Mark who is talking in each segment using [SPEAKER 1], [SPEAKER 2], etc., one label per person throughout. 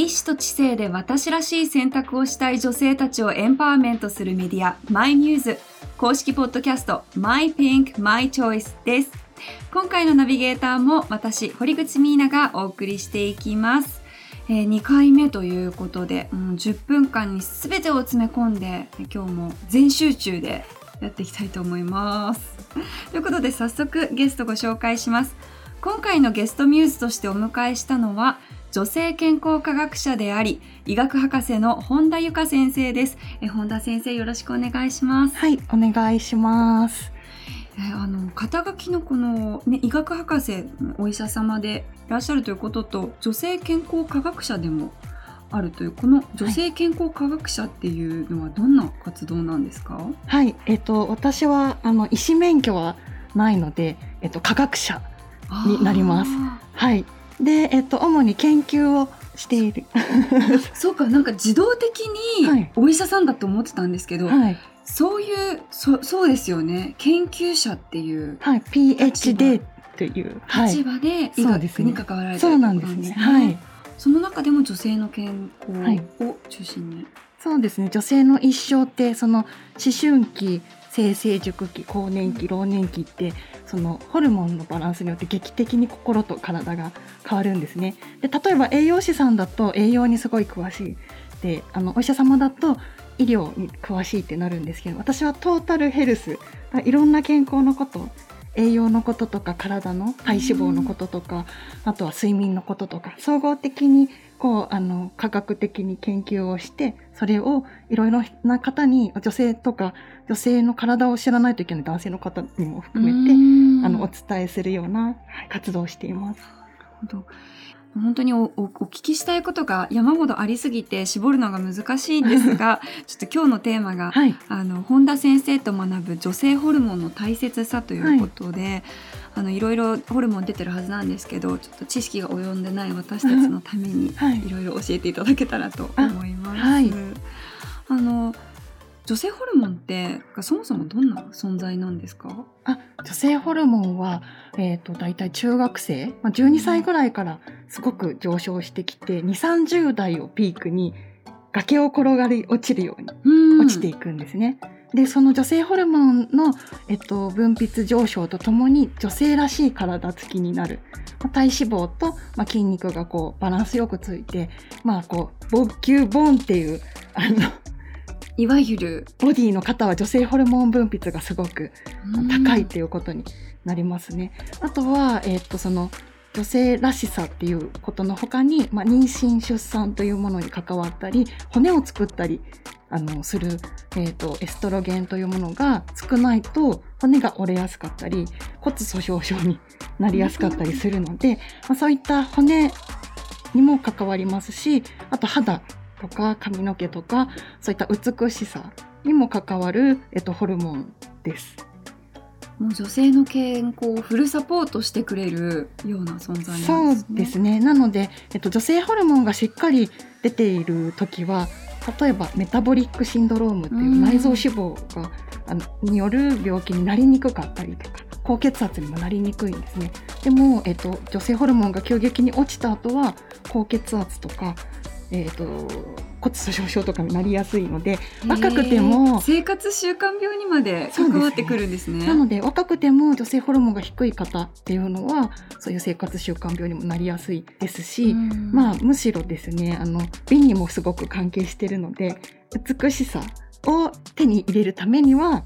[SPEAKER 1] 意志と知性で私らしい選択をしたい女性たちをエンパワーメントするメディア My Muse 公式ポッドキャスト My Pink My Choice です。今回のナビゲーターも私堀口ミーナがお送りしていきます。えー、2回目ということで、うん、10分間に全てを詰め込んで今日も全集中でやっていきたいと思います。ということで早速ゲストご紹介します。今回のゲストミューズとしてお迎えしたのは女性健康科学者であり医学博士の本田由香先生です。え本田先生よろしくお願いします。
[SPEAKER 2] はいお願いします。
[SPEAKER 1] えあの肩書きのこの、ね、医学博士お医者様でいらっしゃるということと女性健康科学者でもあるというこの女性健康科学者っていうのはどんな活動なんですか？
[SPEAKER 2] はい、えっと、私はあの医師免許はないので、えっと、科学者になります。はい。で、えっと、主に研究をしている。
[SPEAKER 1] そうか、なんか自動的にお医者さんだと思ってたんですけど、はい、そういうそそうですよね。研究者っていう、
[SPEAKER 2] はい、PhD という。
[SPEAKER 1] 立場で医学に関わられて
[SPEAKER 2] る、ね、そうなんですね。はい。
[SPEAKER 1] その中でも女性の健康を中心に、はい、
[SPEAKER 2] そうですね。女性の一生ってその思春期性成熟期更年期老年期ってそのホルモンのバランスによって劇的に心と体が変わるんですね。で例えば栄養士さんだと栄養にすごい詳しいであのお医者様だと医療に詳しいってなるんですけど私はトータルヘルスいろんな健康のこと栄養のこととか体の体脂肪のこととか、あとは睡眠のこととか総合的にこうあの科学的に研究をしてそれをいろいろな方に女性とか女性の体を知らないといけない男性の方にも含めてあのお伝えするような活動をしています。なるほど
[SPEAKER 1] 本当にお聞きしたいことが山ほどありすぎて絞るのが難しいんですが ちょっと今日のテーマが、はい、あの本田先生と学ぶ女性ホルモンの大切さということで、はい、あのいろいろホルモン出てるはずなんですけどちょっと知識が及んでない私たちのためにい。ろいろ教えていただけたらと思います。はい、あの女性ホルモンってそもそもどんな存在なんですか？
[SPEAKER 2] あ女性ホルモンは、えーと、大体中学生、まあ、12歳ぐらいからすごく上昇してきて2 3 0代をピークに崖を転がり落ちるように落ちていくんですね。でその女性ホルモンの、えっと、分泌上昇とともに女性らしい体つきになる、まあ、体脂肪と、まあ、筋肉がこうバランスよくついて、まあ、こうボキュボンっていうあの
[SPEAKER 1] いわゆる
[SPEAKER 2] ボディの方は女性ホルモン分泌がすごく高いっていうことになりますね。あとは、えー、っとその女性らしさっていうことの他に、まあ、妊娠出産というものに関わったり骨を作ったりあのする、えーと、エストロゲンというものが少ないと骨が折れやすかったり骨粗しょう症になりやすかったりするので、まあ、そういった骨にも関わりますしあと肌とか髪の毛とかそういった美しさにも関わる、えっと、ホルモンです。
[SPEAKER 1] もう女性の健康をフルサポートしてくれるような存在なんですね。
[SPEAKER 2] そうですね。なので、えっと、女性ホルモンがしっかり出ている時は例えばメタボリックシンドロームっていう内臓脂肪が、あのによる病気になりにくかったりとか高血圧にもなりにくいんですね。でも、えっと、女性ホルモンが急激に落ちた後は高血圧とかえーと、骨粗しょう症とかになりやすいので若くても
[SPEAKER 1] 生活習慣病にまで関わってくるんですね、
[SPEAKER 2] ね、なので若くても女性ホルモンが低い方っていうのはそういう生活習慣病にもなりやすいですし、まあむしろですねあの美にもすごく関係してるので美しさを手に入れるためには、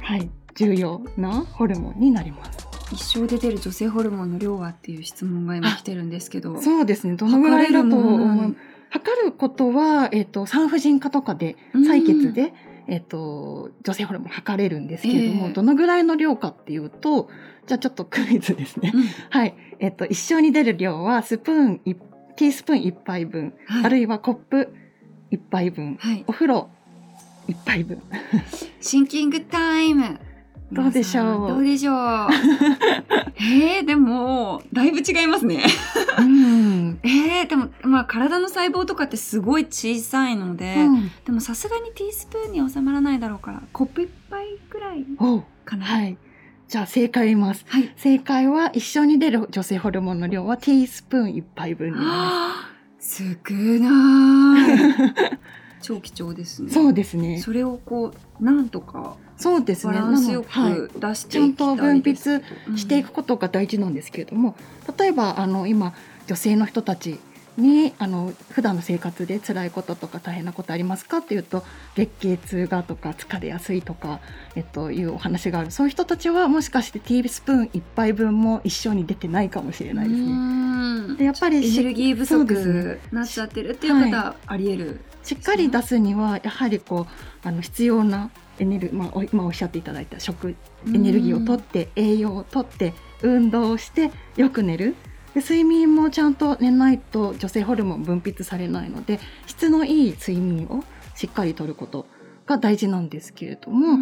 [SPEAKER 2] はい、重要なホルモンになります。
[SPEAKER 1] 一生で出る女性ホルモンの量はっていう質問が今来てるんですけど
[SPEAKER 2] そうですね。どのぐらいだと思う？測ることは、えっ、ー、と、産婦人科とかで、採血で、えっ、ー、と、女性ホルモン測れるんですけれども、えー、どのぐらいの量かっていうと、じゃあちょっとクイズですね。うん、はい。えっ、ー、と、一生に出る量は、スプーン、ティースプーン1杯分、はい、あるいはコップ1杯分、はい、お風呂1杯分。
[SPEAKER 1] シンキングタイム。
[SPEAKER 2] どうでしょ
[SPEAKER 1] う？どうでしょう？えー、でも、だいぶ違いますね。
[SPEAKER 2] うん、
[SPEAKER 1] えー、でも、まあ、体の細胞とかってすごい小さいので、うん、でもさすがにティースプーンに収まらないだろうから、コップ一杯ぐらいかな？
[SPEAKER 2] はい。じゃあ正解言います。はい。正解は一緒に出る女性ホルモンの量はティースプーン一杯分にな。
[SPEAKER 1] 少ない 超貴重ですね
[SPEAKER 2] そうですね
[SPEAKER 1] それをこうなんとか
[SPEAKER 2] そうですね。
[SPEAKER 1] バランスよく出して
[SPEAKER 2] ちゃんと分泌していくことが大事なんですけれども、例えばあの今女性の人たちにあの普段の生活で辛いこととか大変なことありますかっていうと月経痛がとか疲れやすいとか、えっと、いうお話がある。そういう人たちはもしかしてティースプーン1杯分も一緒に出てないかもしれないですね。
[SPEAKER 1] ね
[SPEAKER 2] でやっぱりし
[SPEAKER 1] エネルギー不足なっちゃってるっていう方あり得る、
[SPEAKER 2] しっかり出すにはやはりこうあの必要なエネルまあ、お今おっしゃっていただいた食エネルギーをとって栄養をとって運動をしてよく寝る。で睡眠もちゃんと寝ないと女性ホルモン分泌されないので質のいい睡眠をしっかりとることが大事なんですけれども、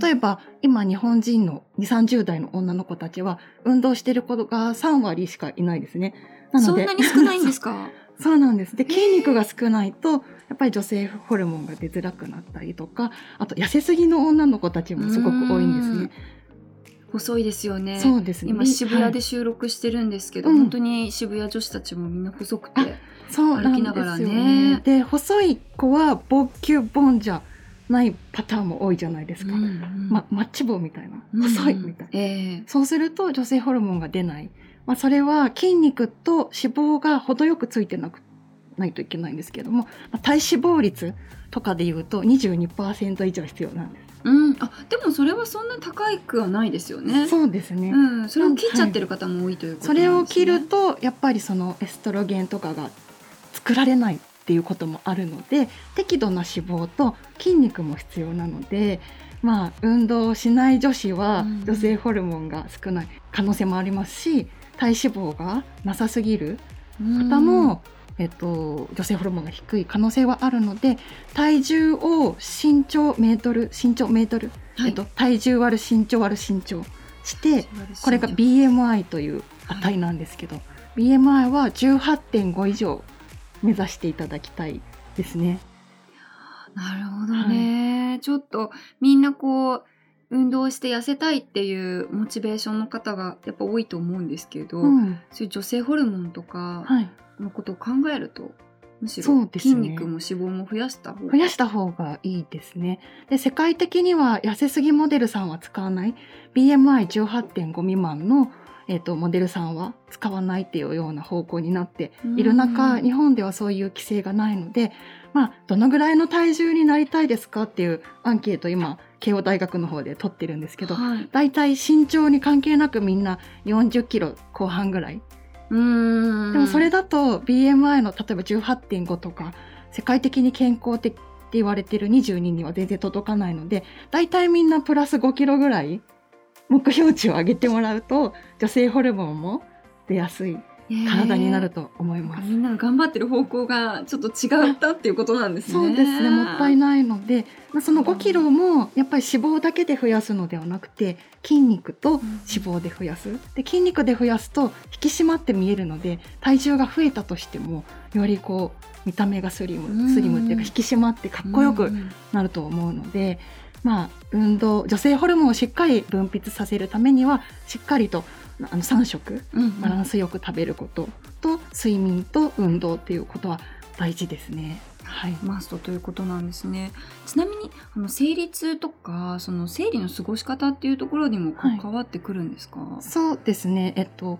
[SPEAKER 2] 例えば今日本人の2 3 0代の女の子たちは運動してる子が3割しかいないですね。なので
[SPEAKER 1] そんなに少ないんですか？
[SPEAKER 2] そうなんです。で、筋肉が少ないと、やっぱり女性ホルモンが出づらくなったりとか、あと痩せすぎの女の子たちもすごく多いんですね。
[SPEAKER 1] 細いですよね
[SPEAKER 2] そうですね。
[SPEAKER 1] 今渋谷で
[SPEAKER 2] はい
[SPEAKER 1] 収録してるんですけど、
[SPEAKER 2] うん
[SPEAKER 1] 本当に渋谷女子たちもみんな細くて
[SPEAKER 2] そう
[SPEAKER 1] 歩きながらね
[SPEAKER 2] ね。で、細い子はボッキュボンじゃないパターンも多いじゃないですか。ま、マッチ棒みたいな。細いみたいな。
[SPEAKER 1] ええ
[SPEAKER 2] そうすると女性ホルモンが出ない。まあ、それは筋肉と脂肪が程よくついてなくないといけないんですけども、まあ体脂肪率とかで言うと22%以上必要なんです。
[SPEAKER 1] うん、あでもそれはそんな高いくはないですよね。
[SPEAKER 2] そうですね。
[SPEAKER 1] うん、それを切っちゃってる方も多いということ
[SPEAKER 2] そ
[SPEAKER 1] なんです、ね
[SPEAKER 2] れを切るとやっぱりそのエストロゲンとかが作られないっていうこともあるので適度な脂肪と筋肉も必要なのでまあ運動をしない女子は
[SPEAKER 1] うん
[SPEAKER 2] 女性ホルモンが少ない可能性もありますし体脂肪がなさすぎる。方も、えっと、女性ホルモンが低い可能性はあるので体重を身長メートル身長メートル、
[SPEAKER 1] はい。
[SPEAKER 2] えっと、体重割る身長割る身長して
[SPEAKER 1] うん
[SPEAKER 2] これが BMI という値なんですけど、BMI は18.5以上目指していただきたいですね。
[SPEAKER 1] なるほどね、ちょっとみんなこう運動して痩せたいっていうモチベーションの方がやっぱ多いと思うんですけど、
[SPEAKER 2] うん、
[SPEAKER 1] そういう女性ホルモンとか
[SPEAKER 2] はい、
[SPEAKER 1] のことを考えるとむしろ筋肉も脂肪も増やした方が
[SPEAKER 2] 増やした方がいいですね。で世界的には痩せすぎモデルさんは使わない。BMI18.5 未満の、えー、とモデルさんは使わないっていうような方向になっている中、
[SPEAKER 1] うん
[SPEAKER 2] 日本ではそういう規制がないので、まあ、どのぐらいの体重になりたいですかっていうアンケート今慶応大学の方で取ってるんですけど、
[SPEAKER 1] はい、
[SPEAKER 2] だいたい身長に関係なくみんな40キロ後半ぐらい。
[SPEAKER 1] うーん。
[SPEAKER 2] でもそれだと BMI の例えば18.5とか世界的に健康的って言われてる22には全然届かないのでだいたいみんなプラス5キロぐらい目標値を上げてもらうと女性ホルモンも出やすい体になると思います。
[SPEAKER 1] みんなが頑張ってる方向がちょっと違ったっていうことなんですね。
[SPEAKER 2] そうですねもったい
[SPEAKER 1] ない。
[SPEAKER 2] ので、まあ、その5キロもやっぱり脂肪だけで増やすのではなくて筋肉と脂肪で増やすで筋肉で増やすと引き締まって見えるので体重が増えたとしてもよりこう見た目がスリ
[SPEAKER 1] うん
[SPEAKER 2] ムスリムっていうか引き締まってかっこよく
[SPEAKER 1] うん
[SPEAKER 2] なると思うので、まあ運動女性ホルモンをしっかり分泌させるためにはしっかりとあの3食
[SPEAKER 1] うん
[SPEAKER 2] バランスよく食べることと睡眠と運動っていうことは大事ですね。はい。
[SPEAKER 1] マストということなんですね。ちなみにあの生理痛とかその生理の過ごし方っていうところにも
[SPEAKER 2] はい
[SPEAKER 1] 関わってくるんですか？
[SPEAKER 2] そうですね。えっと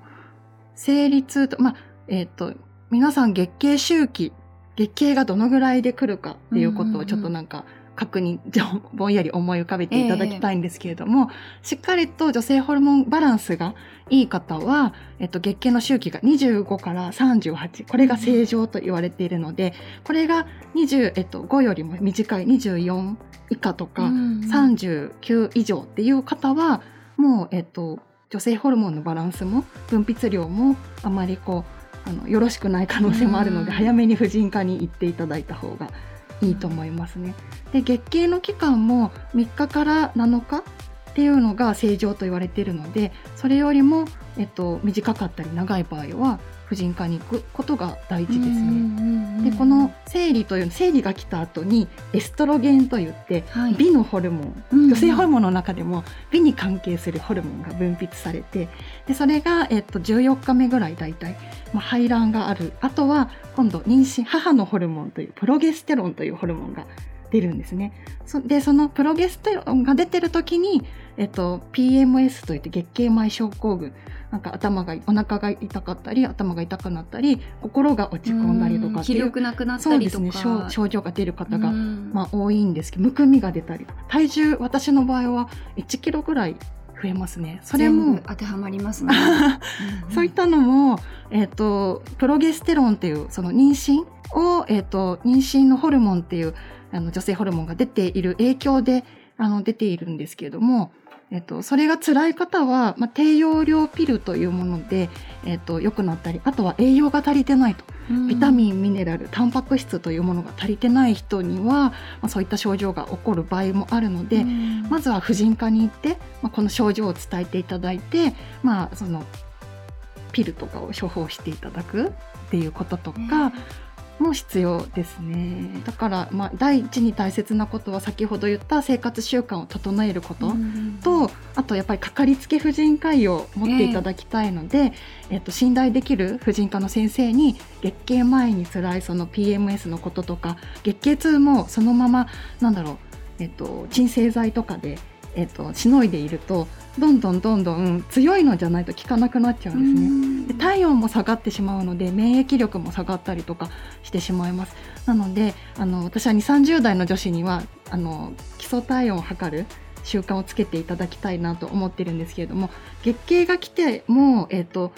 [SPEAKER 2] 生理痛とまあえっと皆さん月経周期月経がどのぐらいで来るかっていうことをちょっとなんか確認じゃあぼんやり思い浮かべていただきたいんですけれども、しっかりと女性ホルモンバランスがいい方は、えっと、月経の周期が25から38これが正常と言われているので、これが20、えっと、5よりも短い24以下とか、
[SPEAKER 1] うん
[SPEAKER 2] 39以上っていう方はもう、えっと、女性ホルモンのバランスも分泌量もあまりこうあのよろしくない可能性もあるので、
[SPEAKER 1] うん。
[SPEAKER 2] 早めに婦人科に行っていただいた方がいいと思いますね。で月経の期間も3日から7日っていうのが正常と言われているのでそれよりもえっと、短かったり長い場合は婦人科に行くことが大事ですね。でこの生理という生理が来た後にエストロゲンといって、はい、美のホルモン、女性ホルモンの中でも美に関係するホルモンが分泌されてでそれが、えっと、14日目ぐらい大体、まあ、排卵がある。あとは今度妊娠母のホルモンというプロゲステロンというホルモンが出るんですね。そでそのプロゲステロンが出てる時に、えっと、PMS といって月経前症候群なんか頭がお腹が痛かったり頭が痛くなったり心が落ち込んだりとか
[SPEAKER 1] 気力なくなったりとか
[SPEAKER 2] そうですね症状が出る方が、まあ、多いんですけどむくみが出たり体重私の場合は1キロぐらい増えますね。
[SPEAKER 1] それも当てはまりますね。
[SPEAKER 2] そういったのも、えっ、ー、とプロゲステロンっていうその妊娠をえっ、ー、と妊娠のホルモンっていうあの女性ホルモンが出ている影響であの出ているんですけれども、えっと、それが辛い方は、まあ、低用量ピルというもので、えっと、良くなったりあとは栄養が足りてないと、ビタミンミネラルタンパク質というものが足りてない人には、まあ、そういった症状が起こる場合もあるので、まずは婦人科に行って、まあ、この症状を伝えていただいて、まあ、そのピルとかを処方していただくっていうこととか、も必要ですね。だから、まあ、第一に大切なことは先ほど言った生活習慣を整えることと、あとやっぱりかかりつけ婦人科医を持っていただきたいので、えー、えっと、信頼できる婦人科の先生に月経前に辛いその PMS のこととか月経痛もそのままなんだろう、えっと、鎮静剤とかで、えっと、しのいでいるとどんどんどんどん強いのじゃないと効かなくなっちゃうんですね。で体温も下がってしまうので免疫力も下がったりとかしてしまいます。なのであの私は2 3 0代の女子にはあの基礎体温を測る習慣をつけていただきたいなと思ってるんですけれども月経が来ても、えーと、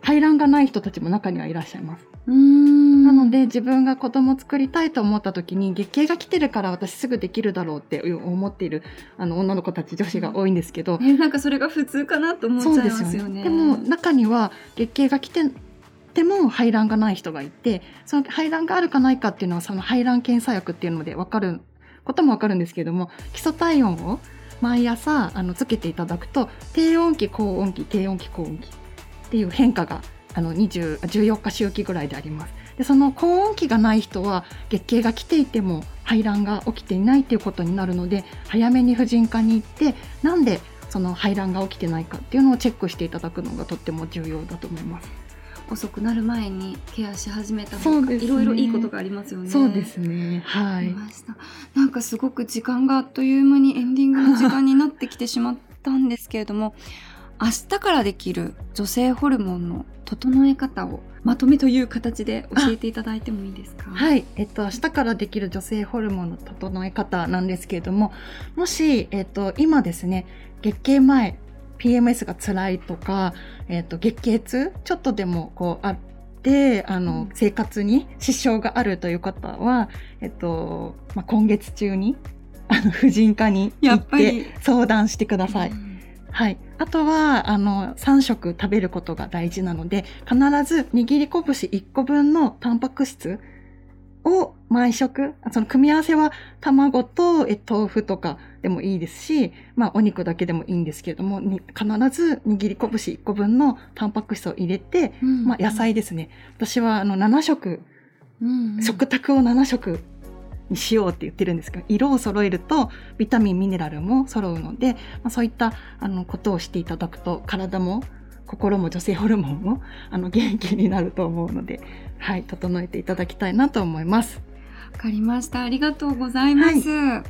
[SPEAKER 2] 排卵がない人たちも中にはいらっしゃいます。なので自分が子供作りたいと思った時に月経が来てるから私すぐできるだろうって思っているあの女の子たち女子が多いんですけど、
[SPEAKER 1] えなんかそれが普通かなと思っちゃいますよね。
[SPEAKER 2] でも中には月経が来てても排卵がない人がいてその排卵があるかないかっていうのはその排卵検査薬っていうので分かることも分かるんですけれども基礎体温を毎朝あのつけていただくと低温期高温期低温期高温期っていう変化があの20 14日周期ぐらいであります。でその高温期がない人は月経が来ていても排卵が起きていないということになるので早めに婦人科に行ってなんでその排卵が起きてないかっていうのをチェックしていただくのがとっても重要だと思います。
[SPEAKER 1] 遅くなる前にケアし始めた方が、ね、いろいろいいことがありますよね。
[SPEAKER 2] そうですね。はい。
[SPEAKER 1] なんかすごく時間があっという間にエンディングの時間になってきてしまったんですけれども、明日からできる女性ホルモンの整え方をまとめという形で教えていただいてもいいですか？
[SPEAKER 2] はい、えっと、明日からできる女性ホルモンの整え方なんですけれどももし、えっと、今ですね月経前 PMS が辛いとか、えっと、月経痛ちょっとでもこうあってあの、生活に支障があるという方は、えっとまあ、今月中にあの婦人科に行って相談してください。はい。あとは、あの、3食食べることが大事なので、必ず握り拳1個分のタンパク質を毎食、その組み合わせは卵とえ豆腐とかでもいいですし、まあお肉だけでもいいんですけれども、必ず握り拳1個分のタンパク質を入れて、うんうん、まあ野菜ですね。私はあの7食、うんうん、食卓を7食にしようって言ってるんですけど色を揃えるとビタミンミネラルも揃うので、まあ、そういったあのことをしていただくと体も心も女性ホルモンもあの元気になると思うので、はい、整えていただきたいなと思います。
[SPEAKER 1] わかりました。ありがとうございます。は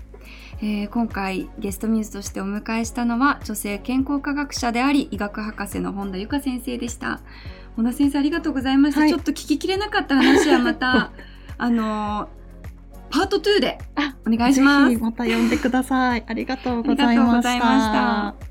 [SPEAKER 1] い、えー、今回ゲストミューズとしてお迎えしたのは女性健康科学者であり医学博士の本田由香先生でした。本田先生ありがとうございました。はい、ちょっと聞ききれなかった話はまた あのパート2でお願いします。
[SPEAKER 2] また呼んでください。ありがとうございました。